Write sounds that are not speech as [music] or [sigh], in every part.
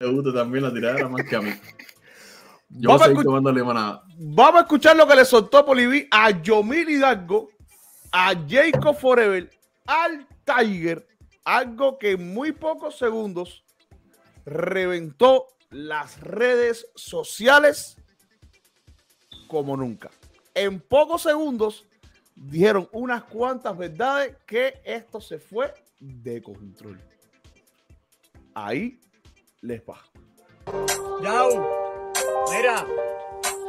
le gusta también la tiradera más que a mí. Yo Vamos a voy a. Vamos a escuchar lo que le soltó Poliví a Yomil Hidalgo, a Jacob Forever, al Tiger, algo que en muy pocos segundos reventó las redes sociales como nunca. En pocos segundos dijeron unas cuantas verdades que esto se fue de control. Ahí les va. Yau, mira,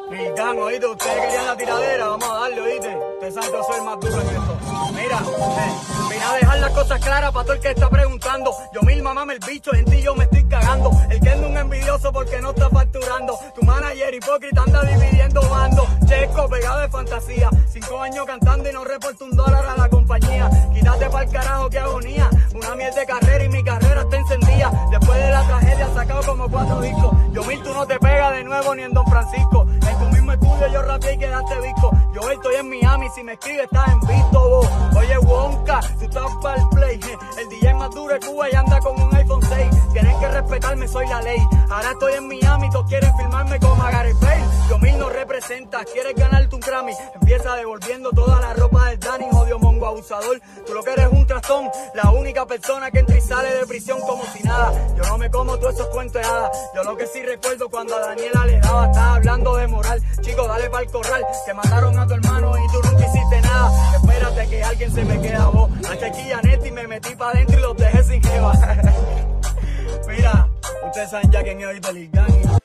Milán, oíste, ustedes querían la tiradera, vamos a darle, oíste. Que yo soy el más duro en esto. Mira, eh, vine a dejar las cosas claras para todo el que está preguntando. Yo mil mamame el bicho, en ti yo me estoy cagando. El que es un envidioso porque no está facturando. Tu manager hipócrita anda dividiendo bando. Checo pegado de fantasía. Cinco años cantando y no reporta un dólar a la compañía. Quítate pa'l carajo, qué agonía. Una miel de carrera y mi carrera está encendida. Después de la tragedia sacado como cuatro discos. Yo mil tú no te pegas de nuevo ni en Don Francisco. En tu mismo estudio yo rapeé y quedaste visco. Yo estoy en Miami, si me escribes estás en visto vos. Oye Wonka, tú estás para el play. El DJ más duro de Cuba y anda con un iPhone 6. Tienen que respetarme, soy la ley. Ahora estoy en Miami, todos quieren filmarme como a Gareth Bale. Yo mil no representas, quieres ganarte un Grammy. Empieza devolviendo toda la ropa del Danny, jodido mongo abusador. Tú lo que eres un trastón, la única persona que entra y sale de prisión como si nada. Yo no me como todos esos cuentos de hadas. Yo lo que sí recuerdo cuando a Daniela le daba, estaba hablando de moral. Chico, dale pa'l corral, que mataron a tu hermano y tú nunca hiciste nada. Espérate que alguien se me queda vos. Hasta aquí Janet y me metí pa' dentro y los dejé sin jeva. [laughs] Mira, ustedes saben ya quién es ahorita el gang.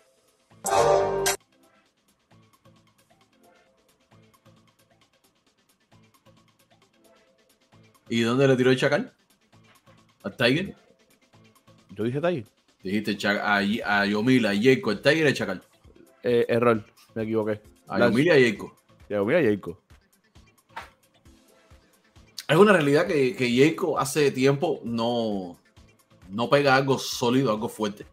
¿Y dónde le tiró el chacal? ¿Al Tiger? Yo dije Tiger. Dijiste a, a Yomil, a Jacob, el Tiger y el chacal. Eh, error, me equivoqué. A La- Yomil y a Jacob. Yomil y Jacob. Es una realidad que, que Jacob hace tiempo no, no pega algo sólido, algo fuerte.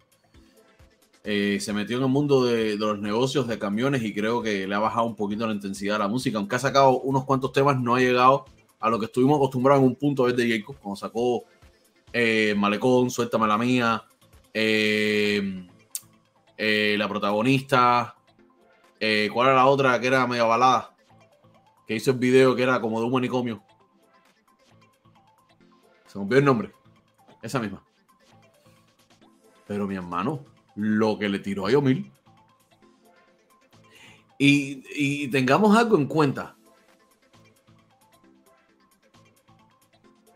Eh, se metió en el mundo de, los negocios de camiones y creo que le ha bajado un poquito la intensidad a la música. Aunque ha sacado unos cuantos temas, no ha llegado a lo que estuvimos acostumbrados en un punto a ver de Jacob, cuando sacó eh, Malecón, Suéltame la mía, eh, La protagonista, eh, ¿cuál era la otra que era media balada? Que hizo el video que era como de un manicomio. Se me olvidó el nombre. Esa misma. Pero mi hermano, lo que le tiró a Yomil. Y, y tengamos algo en cuenta.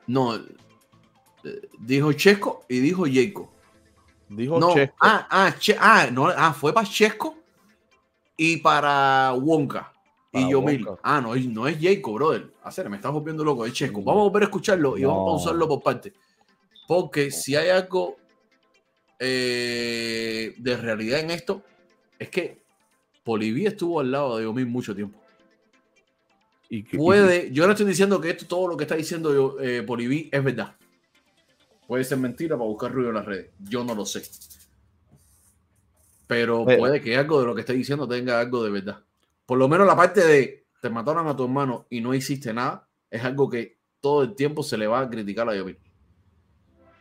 No. eh, Dijo Chesco y dijo Jacob. Dijo No. Chesco. Ah, ah, Che- ah, no, ah, fue para Chesco y para Wonka. Para y Yomil. Wonka. Ah, no, es- no es Jacob, brother. Hacer, me estás volviendo loco, es Chesco. Mm. Vamos a volver a escucharlo y vamos a No. usarlo por parte. Porque si hay algo eh, de realidad en esto, es que Poliví estuvo al lado de Yomil mucho tiempo. Y que- y- Puede, yo no estoy diciendo que esto, todo lo que está diciendo yo, eh, Poliví es verdad. Puede ser mentira para buscar ruido en las redes. Yo no lo sé. Pero Eh. puede que algo de lo que esté diciendo tenga algo de verdad. Por lo menos la parte de te mataron a tu hermano y no hiciste nada, es algo que todo el tiempo se le va a criticar a Yomil.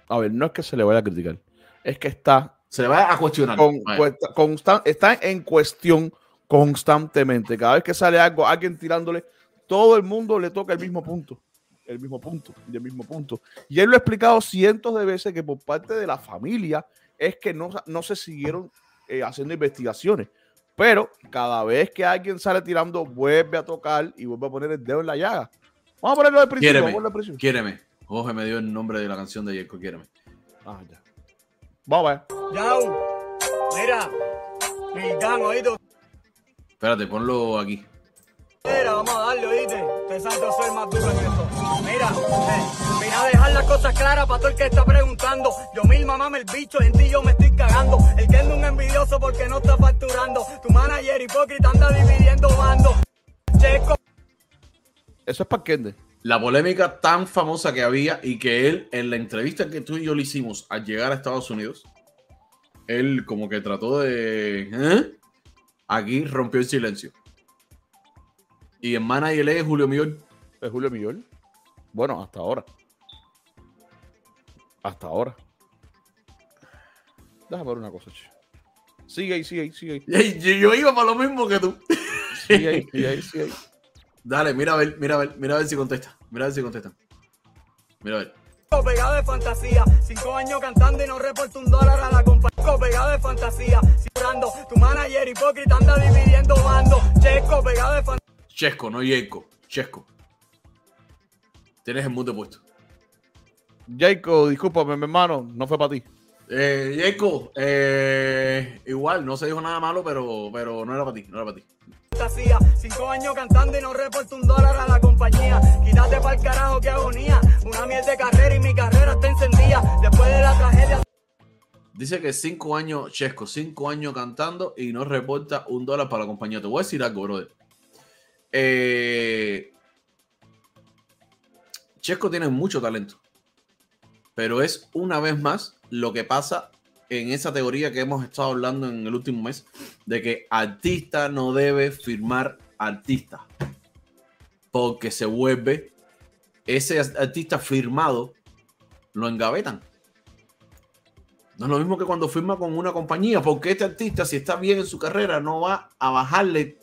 A ver, no es que se le vaya a criticar. Es que está, Se le va a cuestionar. con- cuesta- está en cuestión constantemente. Cada vez que sale algo, alguien tirándole, todo el mundo le toca el mismo punto. El mismo punto, y el mismo punto. Y él lo ha explicado cientos de veces que por parte de la familia es que no, no se siguieron eh, haciendo investigaciones. Pero cada vez que alguien sale tirando, vuelve a tocar y vuelve a poner el dedo en la llaga. Vamos a ponerlo de principio. Quiéreme. Vamos a ponerlo de principio. Quiéreme. Jorge me dio el nombre de la canción de Jacob. Quiéreme. Ah, ya. Vamos a ver. Yau, mira, Milán, oíste, Espérate, ponlo aquí. Mira, vamos a darle, oíste. Yo soy el más duro en esto. Mira, eh, vine a dejar las cosas claras para todo el que está preguntando. Yo mil mamame el bicho, en ti yo me estoy cagando. El que es un envidioso porque no está facturando. Tu manager hipócrita anda dividiendo bando. Checo. Eso es para Kende. La polémica tan famosa que había y que él, en la entrevista que tú y yo le hicimos al llegar a Estados Unidos, él como que trató de... ¿eh? Aquí rompió el silencio. Y en manager es Julio Millón. ¿Es Julio Millón? Bueno, hasta ahora. Hasta ahora. Déjame ver una cosa, che. Sigue ahí, sigue ahí, sigue ahí. Yo, yo iba para lo mismo que tú. Sigue ahí, sigue ahí, sigue ahí. Dale, mira a ver, mira a ver, mira a ver si contesta. Mira a ver si contesta. Mira a ver. Pegado de fantasía, cinco años cantando y no reporto un dólar a la compañía. Pegado de fantasía, cifrando, tu manager hipócrita anda dividiendo bando. Checo, pegado de fantasía. Chesco, no Yeco. Chesco. Tienes el mute puesto. Jacob, discúlpame, mi hermano, no fue para ti. Eh, Yeco, eh, igual, no se dijo nada malo, pero, pero no era para ti, no era para ti. Cinco años cantando y no reporto un dólar a la compañía. Quítate pa'l carajo, qué agonía. Una miel de carrera y mi carrera está encendida. Después de la tragedia. Dice que cinco años, Chesco, cinco años cantando y no reporta un dólar para la compañía. Te voy a decir algo, brother. Eh, Chesco tiene mucho talento. Pero es una vez más lo que pasa en esa teoría que hemos estado hablando en el último mes, de que artista no debe firmar artista. Porque se vuelve ese artista firmado, lo engavetan. No es lo mismo que cuando firma con una compañía, porque este artista, si está bien en su carrera, no va a bajarle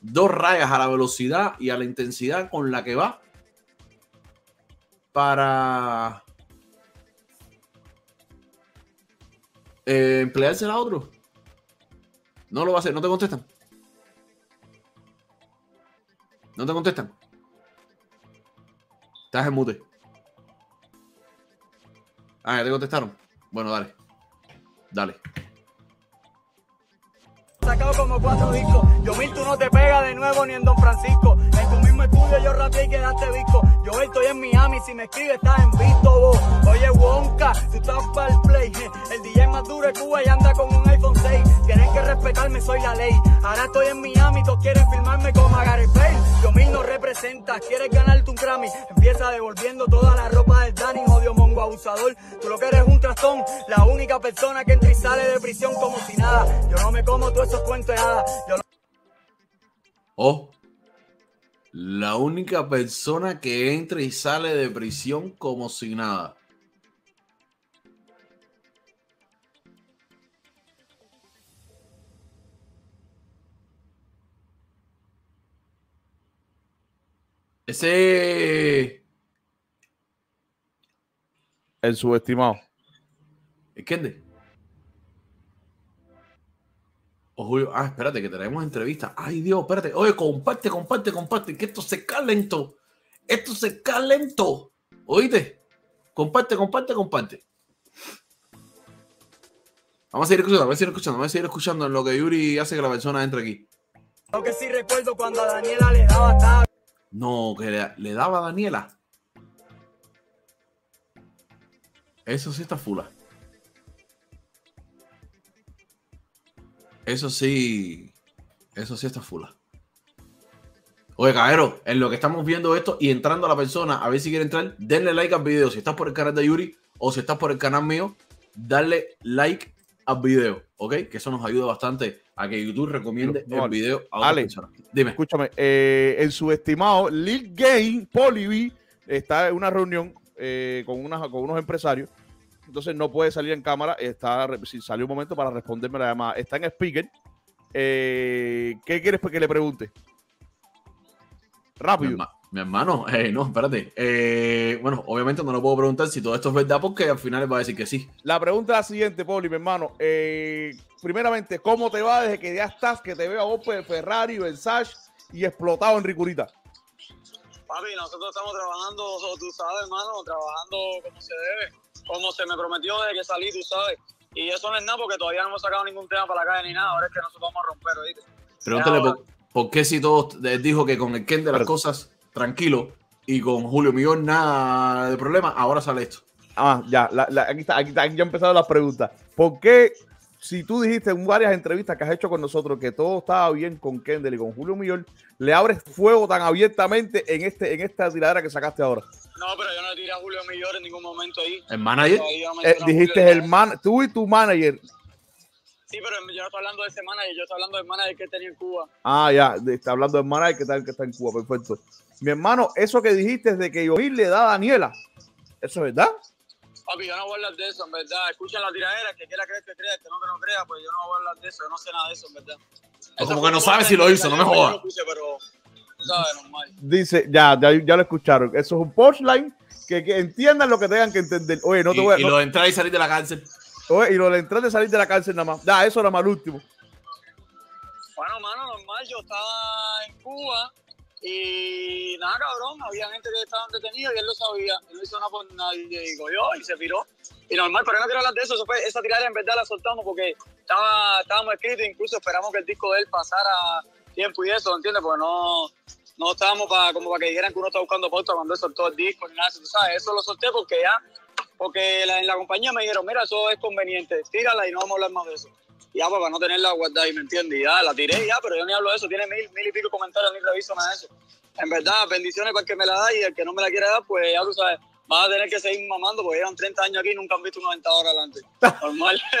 dos rayas a la velocidad y a la intensidad con la que va para eh, empleársela a otro. No lo va a hacer, no te contestan. No te contestan. Estás en mute. Ah, ya te contestaron. Bueno, dale. Dale. Sacado como cuatro discos. Yo mil tú no te pegas de nuevo ni en Don Francisco. En tu si me escribes estás en visto vos. Oye Wonka, tú estás para el play. El DJ más duro de Cuba y anda con un iPhone 6. Tienen que respetarme, soy la ley. Ahora estoy en Miami, todos quieren filmarme como a Bale. Yo mil no representas, quieres ganarte un Grammy. Empieza devolviendo toda la ropa del Danny, odio mongo abusador. Tú lo que eres un trastón, la única persona que entra y sale de prisión como si nada. Yo no me como todos esos cuentos de hadas. Yo no Oh, la única persona que entra y sale de prisión como si nada. Ese. El subestimado. ¿Es Kende? O Julio. Ah, espérate, que tenemos entrevista. Ay, Dios, espérate. Oye, comparte, comparte, comparte. Que esto se calentó. Esto se calentó. ¿Oíste? Comparte, comparte, comparte. Vamos a seguir escuchando, vamos a seguir escuchando, vamos a seguir escuchando en lo que Yuri hace que la persona entre aquí. Lo que sí recuerdo cuando a Daniela le daba No, que le, le daba a Daniela. Eso sí está fula. Eso sí. Eso sí está fula. Oye, caballero, en lo que estamos viendo esto y entrando a la persona, a ver si quiere entrar, denle like al video. Si estás por el canal de Yuri o si estás por el canal mío, dale like al video, ¿ok? Que eso nos ayuda bastante a que YouTube recomiende No, el video a otras Ale. personas. Dime. Escúchame, eh, el subestimado Lil Game, Polibi, está en una reunión eh, con, unas, con unos empresarios. Entonces no puede salir en cámara. Está, si salió un momento para responderme la llamada. Está en speaker. Eh, ¿Qué quieres que le pregunte? Mi, Rápido. herma- mi hermano, eh, no, espérate. Eh, bueno, obviamente no lo puedo preguntar si todo esto es verdad porque al final él va a decir que sí. La pregunta es la siguiente, Poli, mi hermano. Eh, primeramente, ¿cómo te va desde que ya estás, que te veo a Opel, Ferrari, Versace y explotado en Ricurita? Papi, nosotros estamos trabajando, tú sabes, hermano, trabajando como se debe, como se me prometió desde que salí, tú sabes. Y eso no es nada porque todavía no hemos sacado ningún tema para la calle ni nada. Ahora es que nosotros vamos a romper, ¿oíste? Pregúntale por, por qué si todos él dijo que con el Ken de las Pero- cosas tranquilo y con Julio Millón nada de problema, ahora sale esto. Ah, ya, la- la- aquí, está, aquí, está, aquí ya empezaron las preguntas. ¿Por qué, si tú dijiste en varias entrevistas que has hecho con nosotros que todo estaba bien con Kendall y con Julio Millón, le abres fuego tan abiertamente en, este, en esta tiradera que sacaste ahora? No, pero yo no tiré a Julio Millor en ningún momento ahí. El manager, Eh, dijiste el man, tú y tu manager. Sí, pero yo no estoy hablando de ese manager, yo estoy hablando del manager que tenía en Cuba. Ah, ya, está hablando del manager que está, que está en Cuba, perfecto. Mi hermano, eso que dijiste de que Yomil le da a Daniela, ¿eso es verdad? Papi, yo no voy a hablar de eso, en verdad. Escuchen la tiradera, que quiera creer que crea, que no que no crea, pues yo no voy a hablar de eso, yo no sé nada de eso, en verdad. O Eso como que no sabe si lo hizo, no me jodas. pero, tú sabes, normal. Dice, ya, ya, ya lo escucharon. Eso es un punchline que, que entiendan lo que tengan que entender. Oye, no te y, voy a. y no- lo de entrar y salir de la cárcel. oye, y lo de entrar de salir de la cárcel nada más. Ya, eso era más el último. Bueno, mano, normal, yo estaba en Cuba y nada, cabrón, había gente que estaban detenidos y él lo sabía, él no hizo nada por nadie, y cogió y se piró. Y normal, pero yo no quiero hablar de eso, eso fue- esa tirada en verdad la soltamos porque estaba, estábamos escritos, incluso esperamos que el disco de él pasara tiempo y eso, ¿entiendes? Porque no, no estábamos para como para que dijeran que uno está buscando pauta cuando él soltó el disco ni nada, tú sabes, eso lo solté porque ya, porque en la compañía me dijeron, mira, eso es conveniente, tírala y no vamos a hablar más de eso. Ya, pues, para no tenerla guardada, y me entiendes, ya, la tiré ya, pero yo ni hablo de eso, tiene mil, mil y pico comentarios, ni reviso nada de eso. En verdad, bendiciones para el que me la da y el que no me la quiere dar, pues ya tú sabes, vas a tener que seguir mamando porque llevan 30 años aquí y nunca han visto un 90 horas adelante. Normal. [laughs]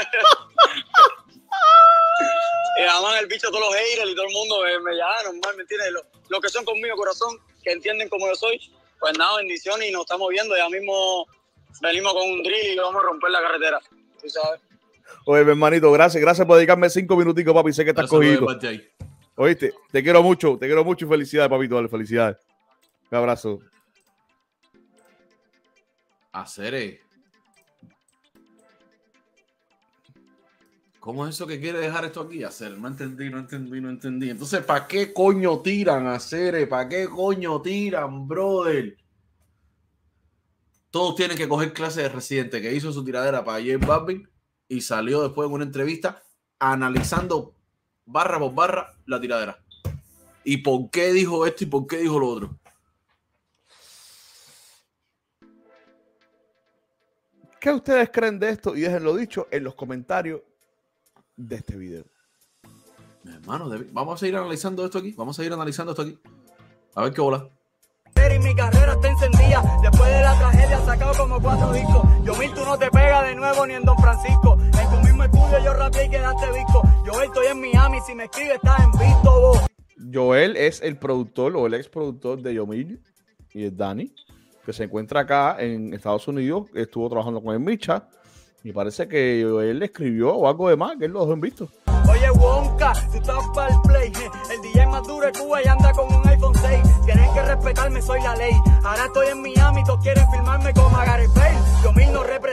y además el bicho, todos los haters y todo el mundo me, me llama, normal, ¿me entiendes? Lo- Los que son conmigo, corazón, que entienden como yo soy, pues nada, bendiciones y nos estamos viendo, ya mismo venimos con un drill y vamos a romper la carretera, tú sabes. Oye, mi hermanito, gracias, gracias por dedicarme cinco minuticos, papi. Sé que estás cogido. Oíste, te quiero mucho, te quiero mucho y felicidades, papito. Dale, felicidades. Un abrazo. Hacer. ¿Cómo es eso que quiere dejar esto aquí? Hacer, no entendí, no entendí, no entendí. Entonces, ¿para qué coño tiran hacer? ¿Para qué coño tiran, brother? Todos tienen que coger clase de residente que hizo su tiradera para J Balvin y salió después en una entrevista analizando barra por barra la tiradera. ¿Y por qué dijo esto y por qué dijo lo otro? ¿Qué ustedes creen de esto? Y déjenlo dicho en los comentarios de este video. Mi hermano, vamos a seguir analizando esto aquí. Vamos a seguir analizando esto aquí. A ver qué bola. Y mi carrera está encendida. Después de la tragedia sacado como cuatro discos. Yo mil, tú no te pegas de nuevo ni en Don Francisco. En tu mismo estudio yo rapeé y quedaste disco. Yo estoy en Miami, si me escribes estás en visto vos. Joel es el productor o el ex productor de Yomil y es Dani, que se encuentra acá en Estados Unidos. Estuvo trabajando con el Micha y parece que Joel le escribió o algo de más, que él lo dejó en visto. Oye, Wonka, tú estás para el play. El DJ más duro de Cuba y anda con un iPhone 6. Tienen que respetarme, soy la ley. Ahora estoy en Miami, todos quieren filmarme como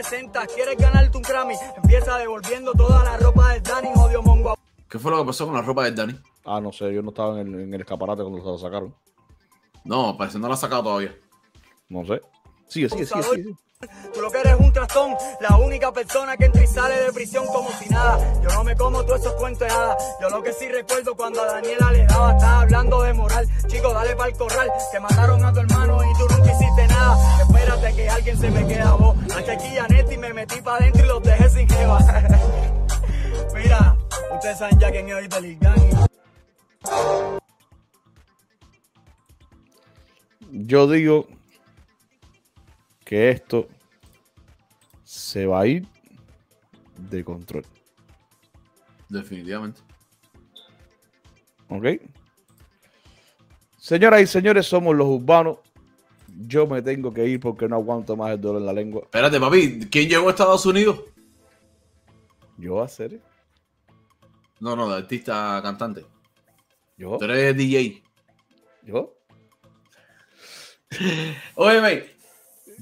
360. ¿Quieres ganarte un Grammy? Empieza devolviendo toda la ropa de Dani, odio mongo. ¿Qué fue lo que pasó con la ropa de Dani? Ah, no sé, yo no estaba en el, en el escaparate cuando se la sacaron. No, parece que no la ha sacado todavía. No sé. Sigue, sigue, sigue, sigue. sigue. Tú lo que eres un trastón, la única persona que entra y sale de prisión como si nada. Yo no me como todos esos cuentos de. Yo lo que sí recuerdo cuando a Daniela le daba, estaba hablando de moral. Chico, dale pa'l corral, que mataron a tu hermano y tú nunca hiciste nada. Espérate que alguien se me queda vos. Hasta aquí Janetti me metí pa' adentro y los dejé sin jeva. [laughs] Mira, ustedes saben ya quién es hoy del. Yo digo que esto se va a ir de control. Definitivamente. ¿Ok? Señoras y señores, somos los urbanos. Yo me tengo que ir porque no aguanto más el dolor en la lengua. Espérate, papi. ¿Quién llegó a Estados Unidos? Yo a hacer. No, no, de artista cantante. Yo. Tú eres DJ. Yo. [laughs] Óyeme.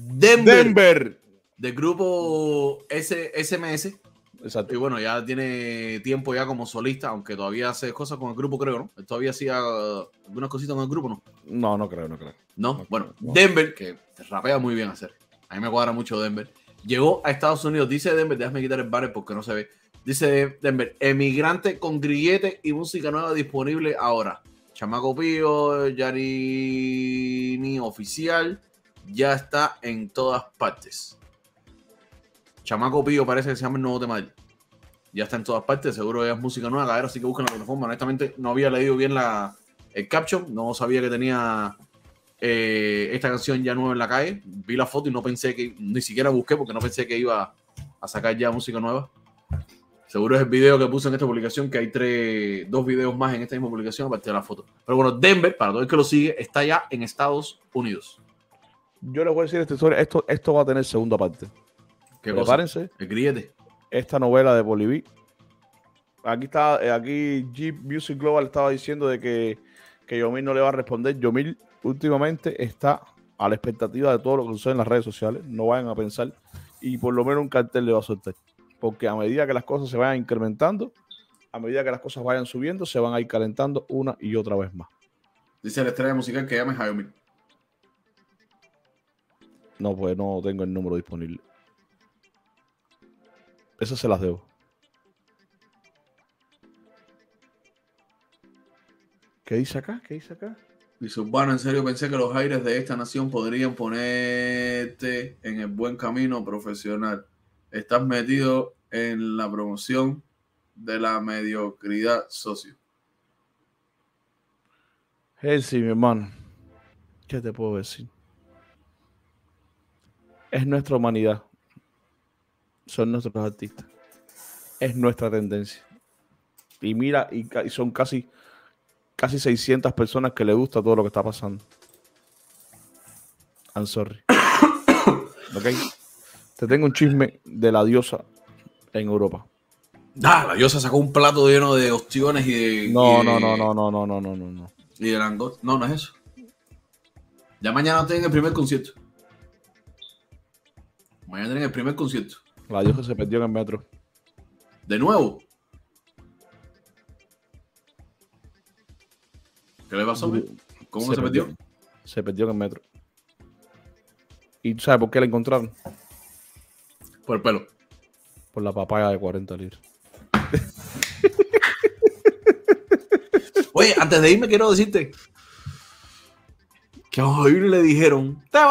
Denver, Denver. del grupo S SMS. Exacto. Y bueno, ya tiene tiempo ya como solista, aunque todavía hace cosas con el grupo, creo, ¿no? Él Todavía hacía uh, algunas cositas con el grupo, ¿no? No, no creo, no creo. No, No, bueno, no. Denver, que rapea muy bien hacer. A mí me cuadra mucho Denver. Llegó a Estados Unidos, dice Denver, déjame quitar el banner porque no se ve. Dice Denver, emigrante con grillete y música nueva disponible ahora. Chamaco Pío, Yarini Oficial, ya está en todas partes. Chamaco Pío parece que se llama el nuevo tema. Ya está en todas partes, seguro es música nueva, así que busquen la plataforma. Honestamente, no había leído bien la, el caption, no sabía que tenía eh, esta canción ya nueva en la calle. Vi la foto y no pensé que, ni siquiera busqué porque no pensé que iba a sacar ya música nueva. Seguro es el video que puse en esta publicación, que hay tres, dos videos más en esta misma publicación aparte de la foto. Pero bueno, Denver, para todo el que lo sigue, está ya en Estados Unidos. Yo les voy a decir esta historia. Esto, esto va a tener segunda parte. ¿Qué? Prepárense. El grillete. esta novela de Boliví. Aquí está, eh, aquí Jeep Music Global estaba diciendo de que, que Yomil no le va a responder. Yomil últimamente está a la expectativa de todo lo que sucede en las redes sociales. No vayan a pensar. Y por lo menos un cartel le va a soltar. Porque a medida que las cosas se vayan incrementando, a medida que las cosas vayan subiendo, se van a ir calentando una y otra vez más. Dice la estrella musical que llame Jayomil. No, pues no tengo el número disponible. Esas se las debo. ¿Qué dice acá? ¿Qué dice acá? Dice Urbano, en serio pensé que los aires de esta nación podrían ponerte en el buen camino profesional. Estás metido en la promoción de la mediocridad socio. sí, mi hermano. ¿Qué te puedo decir? Es nuestra humanidad. Son nuestros artistas. Es nuestra tendencia. Y mira, y, son casi, casi 600 personas que le gusta todo lo que está pasando. I'm sorry. [coughs] ¿Ok? Te tengo un chisme de la diosa en Europa. Ah, la diosa sacó un plato lleno de ostiones y de. No, y no, no, no, no, no, no, no, no. Y de langosta. No, no es eso. Ya mañana tienen el primer concierto. Mañana tienen el primer concierto. La diosa se perdió en el metro. De nuevo. ¿Qué le pasó? güey? ¿Cómo se, perdió? Se perdió en el metro. ¿Y tú sabes por qué la encontraron? Por el pelo. Por la papaya de 40 libras. Oye, antes de irme quiero decirte que a le dijeron, te vas